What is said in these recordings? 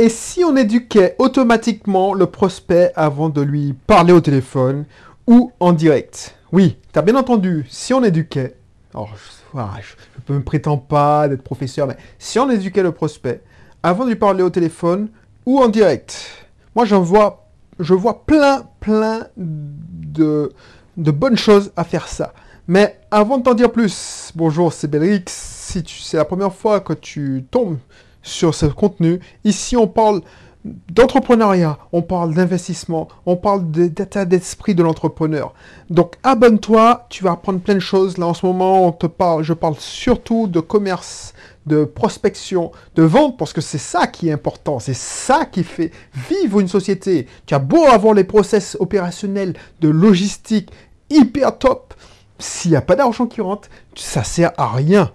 Et si on éduquait automatiquement le prospect avant de lui parler au téléphone ou en direct? Oui, tu as bien entendu, si on éduquait, alors je ne me prétends pas d'être professeur, mais si on éduquait le prospect avant de lui parler au téléphone ou en direct, moi j'en vois, je vois plein, plein de, de bonnes choses à faire ça. Mais avant de t'en dire plus, bonjour, c'est Belrix. Si c'est la première fois que tu tombes sur ce contenu, ici on parle d'entrepreneuriat, on parle d'investissement, on parle d'état d'esprit de l'entrepreneur. Donc abonne-toi, tu vas apprendre plein de choses. Là en ce moment, je parle surtout de commerce, de prospection, de vente, parce que c'est ça qui est important, c'est ça qui fait vivre une société. Tu as beau avoir les process opérationnels de logistique hyper top, s'il n'y a pas d'argent qui rentre, ça sert à rien.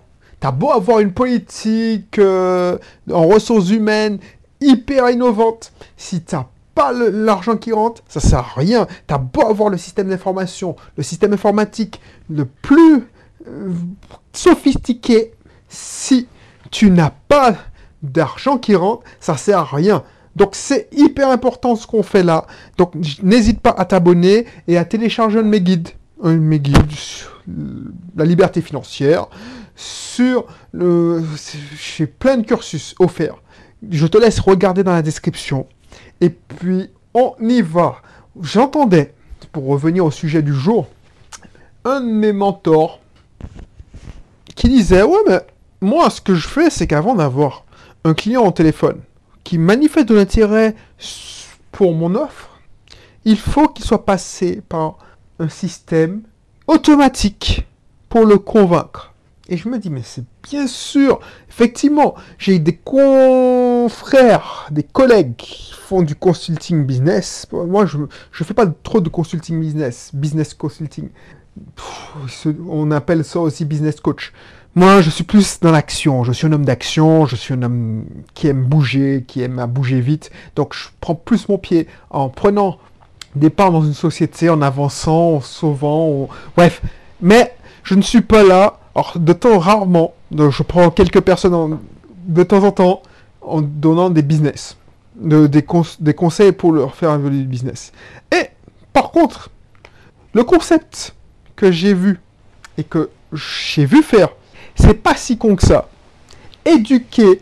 Tu as beau avoir une politique euh, en ressources humaines hyper innovante, si tu n'as pas l'argent qui rentre, ça sert à rien. Tu as beau avoir le système d'information, le système informatique le plus euh, sophistiqué, si tu n'as pas d'argent qui rentre, ça sert à rien. Donc c'est hyper important ce qu'on fait là. Donc n'hésite pas à t'abonner et à télécharger un de mes guides. Un de mes guides sur la liberté financière, sur le... J'ai plein de cursus offerts. Je te laisse regarder dans la description. Et puis on y va. J'entendais, pour revenir au sujet du jour, un de mes mentors qui disait, ouais mais moi, ce que je fais, c'est qu'avant d'avoir un client au téléphone qui manifeste de l'intérêt pour mon offre, il faut qu'il soit passé par un système automatique pour le convaincre. Et je me dis, mais c'est bien sûr, effectivement, j'ai des confrères, des collègues qui font du consulting business. Moi, je ne fais pas trop de consulting business, business consulting. on appelle ça aussi business coach. Moi, je suis plus dans l'action. Je suis un homme d'action. Je suis un homme qui aime bouger, qui aime à bouger vite. Donc, je prends plus mon pied en prenant des parts dans une société, en avançant, en sauvant. Bref. Mais je ne suis pas là. Alors, de temps rarement, je prends quelques personnes de temps en temps en donnant des business, des, des conseils pour leur faire évoluer le business. Et par contre, le concept que j'ai vu et que j'ai vu faire c'est pas si con que ça. Éduquer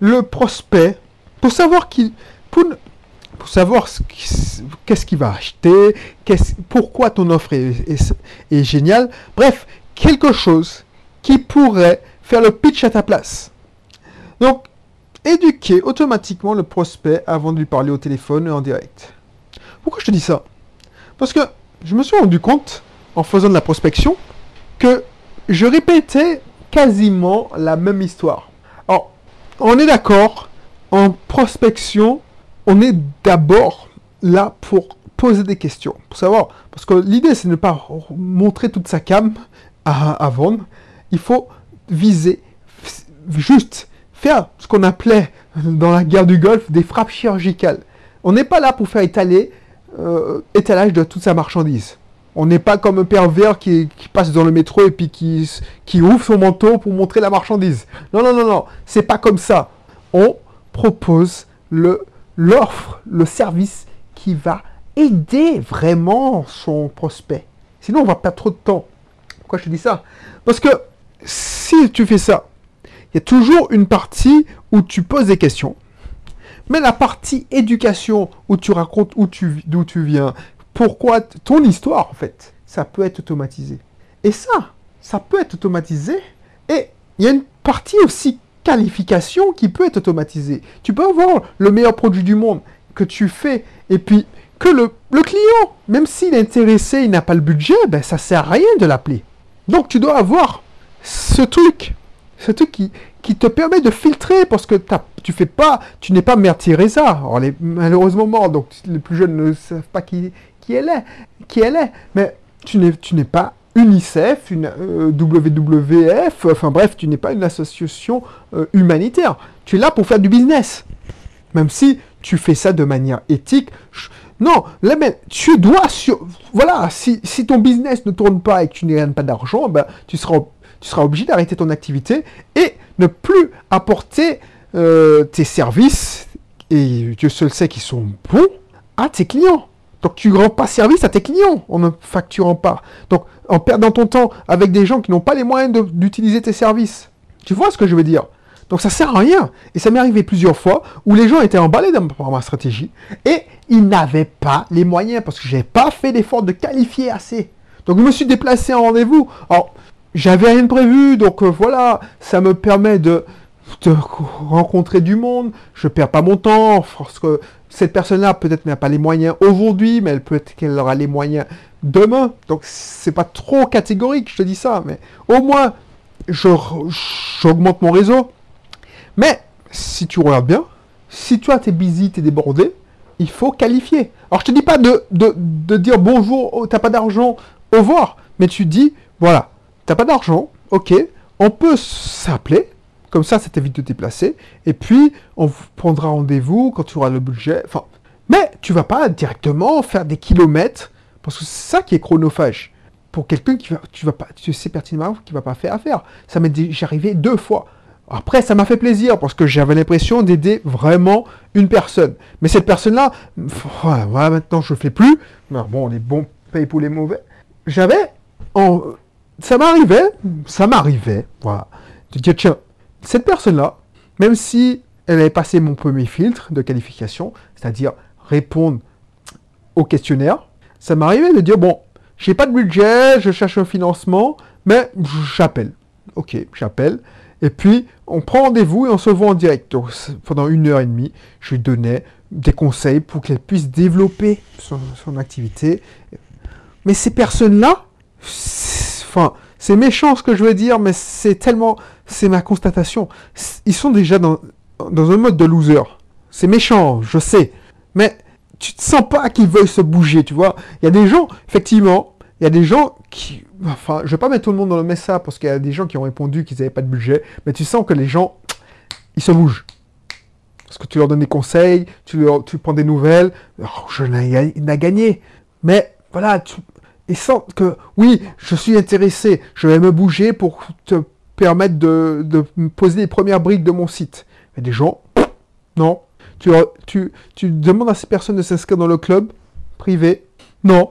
le prospect pour savoir qui, pour, pour savoir qu'est-ce qu'il va acheter, pourquoi ton offre est, est, géniale. Bref, quelque chose qui pourrait faire le pitch à ta place. Donc, éduquer automatiquement le prospect avant de lui parler au téléphone en direct. Pourquoi je te dis ça? Parce que je me suis rendu compte, en faisant de la prospection, que je répétais quasiment la même histoire. Alors, on est d'accord, en prospection, on est d'abord là pour poser des questions, pour savoir, parce que l'idée c'est de ne pas montrer toute sa cam vendre, il faut viser juste faire ce qu'on appelait dans la guerre du Golfe des frappes chirurgicales. On n'est pas là pour faire étaler euh, étalage de toute sa marchandise. On n'est pas comme un pervers qui, qui, passe dans le métro et puis qui, ouvre son manteau pour montrer la marchandise. Non, non, non, non. C'est pas comme ça. On propose le, l'offre, le service qui va aider vraiment son prospect. Sinon, on va perdre trop de temps. Pourquoi je te dis ça Parce que si tu fais ça, il y a toujours une partie où tu poses des questions. Mais la partie éducation, où tu racontes d'où tu viens, pourquoi ton histoire, en fait, ça peut être automatisé. Et ça, ça peut être automatisé. Et il y a une partie aussi qualification qui peut être automatisée. Tu peux avoir le meilleur produit du monde que tu fais et puis que le, le client, même s'il est intéressé, il n'a pas le budget, ben ça sert à rien de l'appeler. Donc tu dois avoir ce truc, ce truc qui, te permet de filtrer parce que tu fais pas, tu n'es pas Mère Teresa. Malheureusement donc les plus jeunes ne savent pas qui, elle est, qui elle est. Mais tu n'es, tu n'es pas UNICEF, une euh, WWF, enfin bref, tu n'es pas une association euh, humanitaire. Tu es là pour faire du business. Même si tu fais ça de manière éthique. Non, là, tu dois sur... Voilà, si, ton business ne tourne pas et que tu n'as pas d'argent, ben, tu, seras, tu seras obligé d'arrêter ton activité et ne plus apporter euh, tes services et Dieu seul sait qu'ils sont bons, à tes clients. Donc tu ne rends pas service à tes clients en ne facturant pas. Donc en perdant ton temps avec des gens qui n'ont pas les moyens d'utiliser tes services. Tu vois ce que je veux dire? Donc ça sert à rien. Et ça m'est arrivé plusieurs fois où les gens étaient emballés dans ma stratégie et ils n'avaient pas les moyens parce que je n'avais pas fait l'effort de qualifier assez. Donc je me suis déplacé en rendez-vous. Alors j'avais rien prévu, donc euh, voilà, ça me permet de, de, rencontrer du monde. Je perds pas mon temps parce que cette personne-là peut-être n'a pas les moyens aujourd'hui, mais elle peut-être qu'elle aura les moyens demain. Donc c'est pas trop catégorique, je te dis ça, mais au moins j'augmente mon réseau. Mais si tu regardes bien, si toi t'es busy, t'es débordé, il faut qualifier. Alors je te dis pas de, dire bonjour, oh, t'as pas d'argent, au revoir, mais tu dis voilà, t'as pas d'argent, ok, on peut s'appeler, comme ça, ça t'évite de déplacer. Et puis, on prendra rendez-vous quand tu auras le budget. Mais tu vas pas directement faire des kilomètres, parce que c'est ça qui est chronophage. Pour quelqu'un qui va, tu vas pas, tu sais pertinemment qu'il va pas faire affaire. Ça m'est déjà arrivé deux fois. Après, ça m'a fait plaisir parce que j'avais l'impression d'aider vraiment une personne. Mais cette personne-là, voilà, maintenant je le fais plus. Bon, les bons payent pour les mauvais. J'avais, ça m'arrivait, ça m'arrivait, voilà, de dire tiens, cette personne-là, même si elle avait passé mon premier filtre de qualification, c'est-à-dire répondre au questionnaire, ça m'arrivait de dire, bon, j'ai pas de budget, je cherche un financement, mais j'appelle. Ok, j'appelle. Et puis, on prend rendez-vous et on se voit en direct. Donc, pendant une heure et demie, je lui donnais des conseils pour qu'elle puisse développer son, activité. Mais ces personnes-là, enfin, c'est méchant ce que je veux dire, mais c'est tellement... C'est ma constatation. Ils sont déjà dans, dans un mode de loser. C'est méchant, je sais. Mais tu te sens pas qu'ils veulent se bouger, tu vois. Il y a des gens, effectivement, il y a des gens qui... Enfin, je vais pas mettre tout le monde dans le message parce qu'il y a des gens qui ont répondu qu'ils n'avaient pas de budget, mais tu sens que les gens, ils se bougent. Parce que tu leur donnes des conseils, tu, leur, tu prends des nouvelles, oh, je n'ai gagné. Mais voilà, tu, et sans que, oui, je suis intéressé, je vais me bouger pour te permettre de, de poser les premières briques de mon site. Mais des gens, non. Tu, tu, tu demandes à ces personnes de s'inscrire dans le club privé. Non.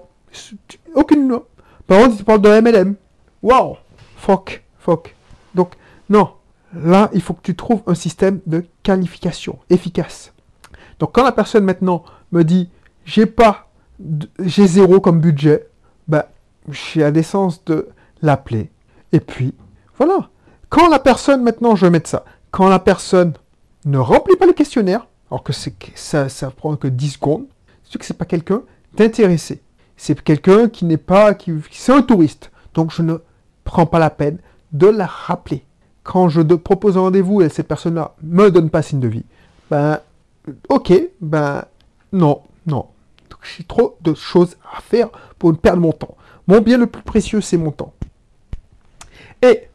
Aucune. Par contre, tu parles de MLM. Waouh. Fuck. Fuck. Donc, non. Là, il faut que tu trouves un système de qualification efficace. Donc, quand la personne maintenant me dit, j'ai pas, j'ai zéro comme budget, bah, j'ai la décence de l'appeler. Et puis, voilà. Quand la personne, maintenant, je vais mettre ça, quand la personne ne remplit pas le questionnaire, alors que ça, ça prend que 10 secondes, c'est que c'est pas quelqu'un d'intéressé. C'est quelqu'un qui n'est pas, qui, c'est un touriste. Donc, je ne prends pas la peine de la rappeler. Quand je propose un rendez-vous et cette personne-là me donne pas signe de vie, ben, ok, ben, non, non, j'ai trop de choses à faire pour ne perdre mon temps. Mon bien le plus précieux, c'est mon temps. Et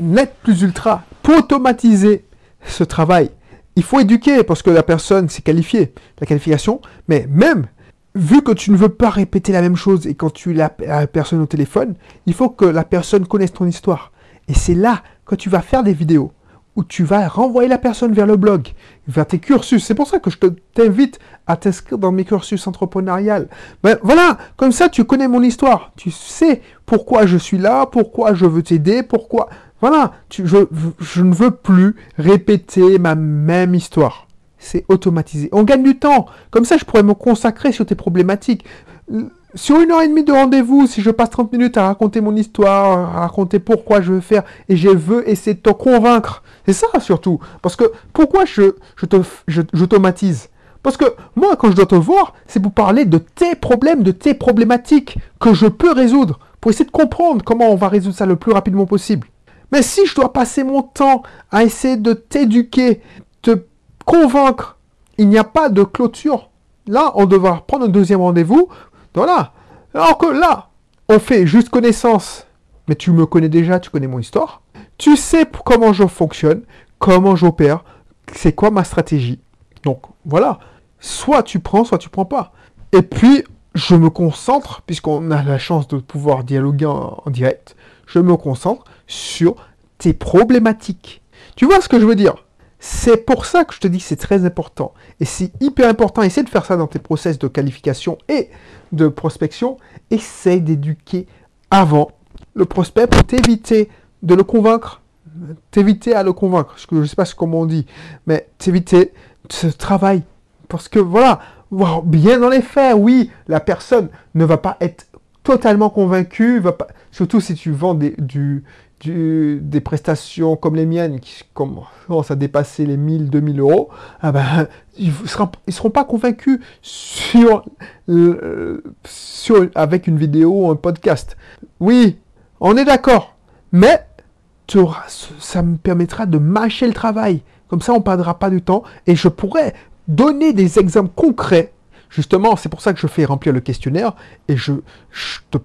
net plus ultra, pour automatiser ce travail, il faut éduquer parce que la personne s'est qualifiée, la qualification, mais même vu que tu ne veux pas répéter la même chose et quand tu la, personne au téléphone, il faut que la personne connaisse ton histoire. Et c'est là que tu vas faire des vidéos où tu vas renvoyer la personne vers le blog, vers tes cursus. C'est pour ça que je t'invite à t'inscrire dans mes cursus entrepreneurial. Ben voilà, comme ça tu connais mon histoire. Tu sais pourquoi je suis là, pourquoi je veux t'aider, pourquoi... Voilà, tu, je, je ne veux plus répéter ma même histoire. C'est automatisé. On gagne du temps. Comme ça, je pourrais me consacrer sur tes problématiques sur une heure et demie de rendez-vous, si je passe 30 minutes à raconter mon histoire, à raconter pourquoi je veux faire, et je veux essayer de te convaincre, c'est ça surtout. Parce que pourquoi je, je j'automatise? Parce que moi, quand je dois te voir, c'est pour parler de tes problèmes, de tes problématiques que je peux résoudre, pour essayer de comprendre comment on va résoudre ça le plus rapidement possible. Mais si je dois passer mon temps à essayer de t'éduquer, te convaincre, il n'y a pas de clôture. Là, on devra prendre un deuxième rendez-vous voilà. Alors que là, on fait juste connaissance. Mais tu me connais déjà, tu connais mon histoire. Tu sais comment je fonctionne, comment j'opère, c'est quoi ma stratégie. Donc voilà. Soit tu prends, soit tu prends pas. Et puis, je me concentre, puisqu'on a la chance de pouvoir dialoguer en, en direct, je me concentre sur tes problématiques. Tu vois ce que je veux dire? C'est pour ça que je te dis que c'est très important. Et c'est hyper important. Essaye de faire ça dans tes process de qualification et de prospection. Essaye d'éduquer avant le prospect pour t'éviter de le convaincre. T'éviter à le convaincre. Je ne sais pas comment on dit. Mais t'éviter ce travail. Parce que voilà, bien dans les faits, oui, la personne ne va pas être totalement convaincue. Surtout si tu vends du, des prestations comme les miennes qui commencent à dépasser les 1000, 2000 euros, ah ben, ils ne seront, pas convaincus sur, sur, avec une vidéo ou un podcast. Oui, on est d'accord, mais ça me permettra de mâcher le travail. Comme ça, on ne perdra pas du temps et je pourrais donner des exemples concrets Justement, c'est pour ça que je fais remplir le questionnaire et je, te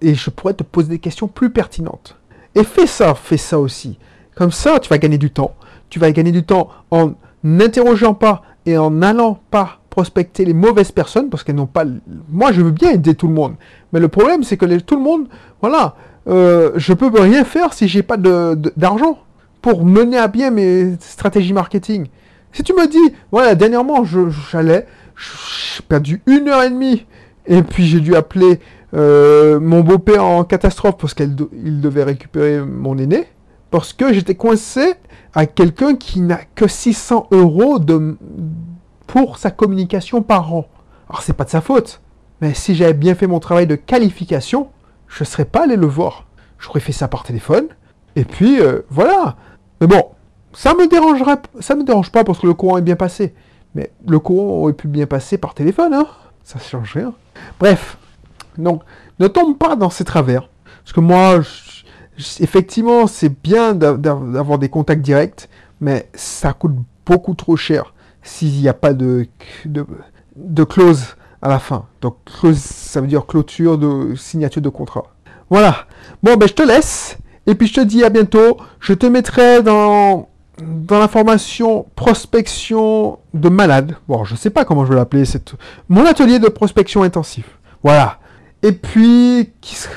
et je pourrais te poser des questions plus pertinentes. Et fais ça, fais ça aussi. Comme ça, tu vas gagner du temps. Tu vas gagner du temps en n'interrogeant pas et en n'allant pas prospecter les mauvaises personnes parce qu'elles n'ont pas. Moi, je veux bien aider tout le monde, mais le problème, c'est que tout le monde, voilà, euh, je peux rien faire si j'ai pas d'argent pour mener à bien mes stratégies marketing. Si tu me dis, voilà, dernièrement, j'allais, j'ai perdu une heure et demie, et puis j'ai dû appeler euh, mon beau-père en catastrophe parce qu'il devait récupérer mon aîné, parce que j'étais coincé à quelqu'un qui n'a que 600 euros pour sa communication par an. Alors c'est pas de sa faute, mais si j'avais bien fait mon travail de qualification, je serais pas allé le voir. J'aurais fait ça par téléphone, et puis euh, voilà. Mais bon, ça me me dérange pas parce que le courant est bien passé. Mais le courant aurait pu bien passer par téléphone, hein Ça change rien. Bref, donc, ne tombe pas dans ces travers. Parce que moi, effectivement, c'est bien d'avoir des contacts directs, mais ça coûte beaucoup trop cher s'il n'y a pas de, de, clause à la fin. Donc, clause, ça veut dire clôture de signature de contrat. Voilà. Bon, ben, je te laisse. Et puis, je te dis à bientôt. Je te mettrai dans, dans la formation prospection de malade. Bon, je ne sais pas comment je vais l'appeler. Mon atelier de prospection intensif. Voilà. Et puis,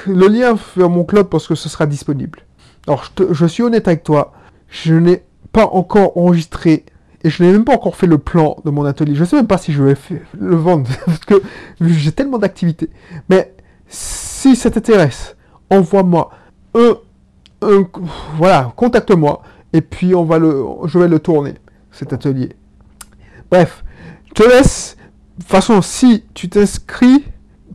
le lien vers mon club parce que ce sera disponible. Alors, je, suis honnête avec toi, je n'ai pas encore enregistré et je n'ai même pas encore fait le plan de mon atelier. Je ne sais même pas si je vais le vendre parce que j'ai tellement d'activités. Mais si ça t'intéresse, envoie-moi un, voilà, contacte-moi et puis on va le, je vais le tourner cet atelier. Bref, je te laisse. De toute façon, si tu t'inscris,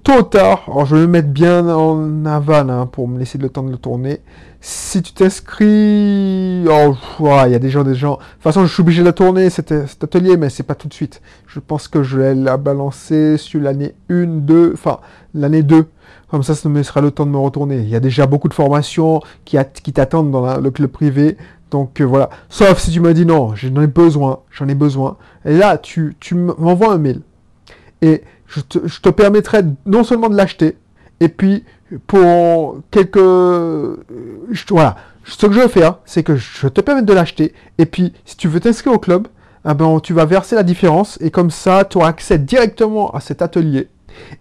tôt ou tard, alors je vais le mettre bien en aval hein, pour me laisser le temps de le tourner. Si tu t'inscris, oh, il y a des gens, des gens. De toute façon, je suis obligé de la tourner cet, atelier, mais c'est pas tout de suite. Je pense que je vais la balancer sur l'année 1, 2, enfin l'année 2. Comme ça, ça me laissera le temps de me retourner. Il y a déjà beaucoup de formations qui, qui t'attendent dans le club privé. Donc euh, voilà. Sauf si tu me dis non, j'en ai besoin, j'en ai besoin. Et là, tu, tu m'envoies un mail. Et je te, permettrai non seulement de l'acheter, et puis pour quelques... voilà. Ce que je vais faire, c'est que je te permets de l'acheter, et puis si tu veux t'inscrire au club, eh ben, tu vas verser la différence, et comme ça, tu auras accès directement à cet atelier.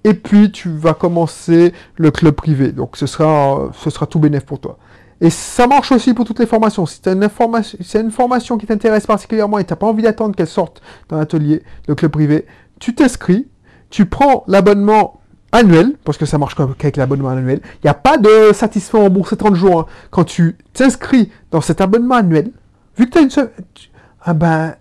Et puis, tu vas commencer le club privé. Donc, ce sera, ce sera tout bénéf pour toi. Et ça marche aussi pour toutes les formations. Si tu une, information, si une formation qui t'intéresse particulièrement et tu n'as pas envie d'attendre qu'elle sorte dans l'atelier, le club privé, tu t'inscris, tu prends l'abonnement annuel, parce que ça marche qu'avec l'abonnement annuel. Il n'y a pas de satisfait remboursé 30 jours. Hein. Quand tu t'inscris dans cet abonnement annuel, vu que tu as une seule... Ah ben,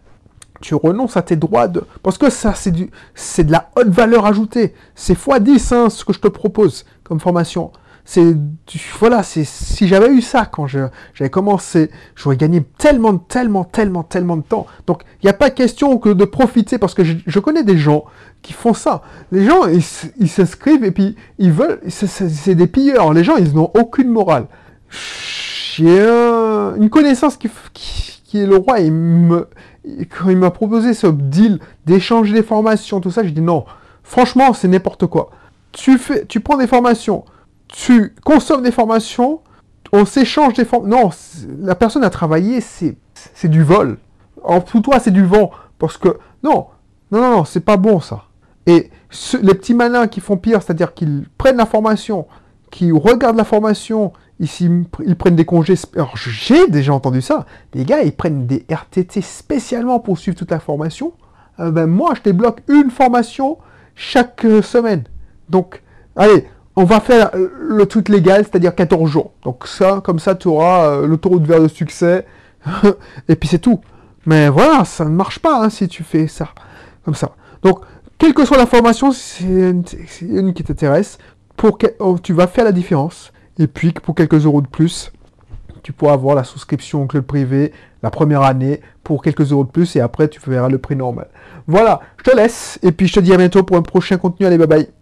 tu renonces à tes droits de... Parce que ça, c'est c'est de la haute valeur ajoutée. C'est x10 hein, ce que je te propose comme formation. C'est voilà, c'est si j'avais eu ça quand j'avais commencé, j'aurais gagné tellement, tellement, tellement, tellement de temps. Donc il n'y a pas question que de profiter parce que je, connais des gens qui font ça. Les gens ils s'inscrivent et puis ils veulent, c'est des pilleurs. Les gens ils n'ont aucune morale. J'ai une connaissance qui, qui, est le roi. Il me quand il m'a proposé ce deal d'échanger des formations, tout ça, j'ai dit non. Franchement, c'est n'importe quoi. Tu fais, tu prends des formations tu consommes des formations, on s'échange des formations. Non, la personne a travaillé, c'est du vol. En tout toi, c'est du vent. Parce que, non, non, non, non, c'est pas bon ça. Et les petits malins qui font pire, c'est-à-dire qu'ils prennent la formation, qui regardent la formation, Ici, ils prennent des congés. Alors, j'ai déjà entendu ça. Les gars, ils prennent des RTT spécialement pour suivre toute la formation. Euh, ben, moi, je débloque une formation chaque euh, semaine. Donc, allez, on va faire le truc légal, c'est-à-dire 14 jours. Donc ça, comme ça, tu auras l'autoroute vers le succès. et puis c'est tout. Mais voilà, ça ne marche pas hein, si tu fais ça. Comme ça. Donc, quelle que soit la formation, c'est une, qui t'intéresse. Pour oh, tu vas faire la différence. Et puis, pour quelques euros de plus, tu pourras avoir la souscription au club privé la première année pour quelques euros de plus et après tu verras le prix normal. Voilà, je te laisse et puis je te dis à bientôt pour un prochain contenu. Allez, bye bye.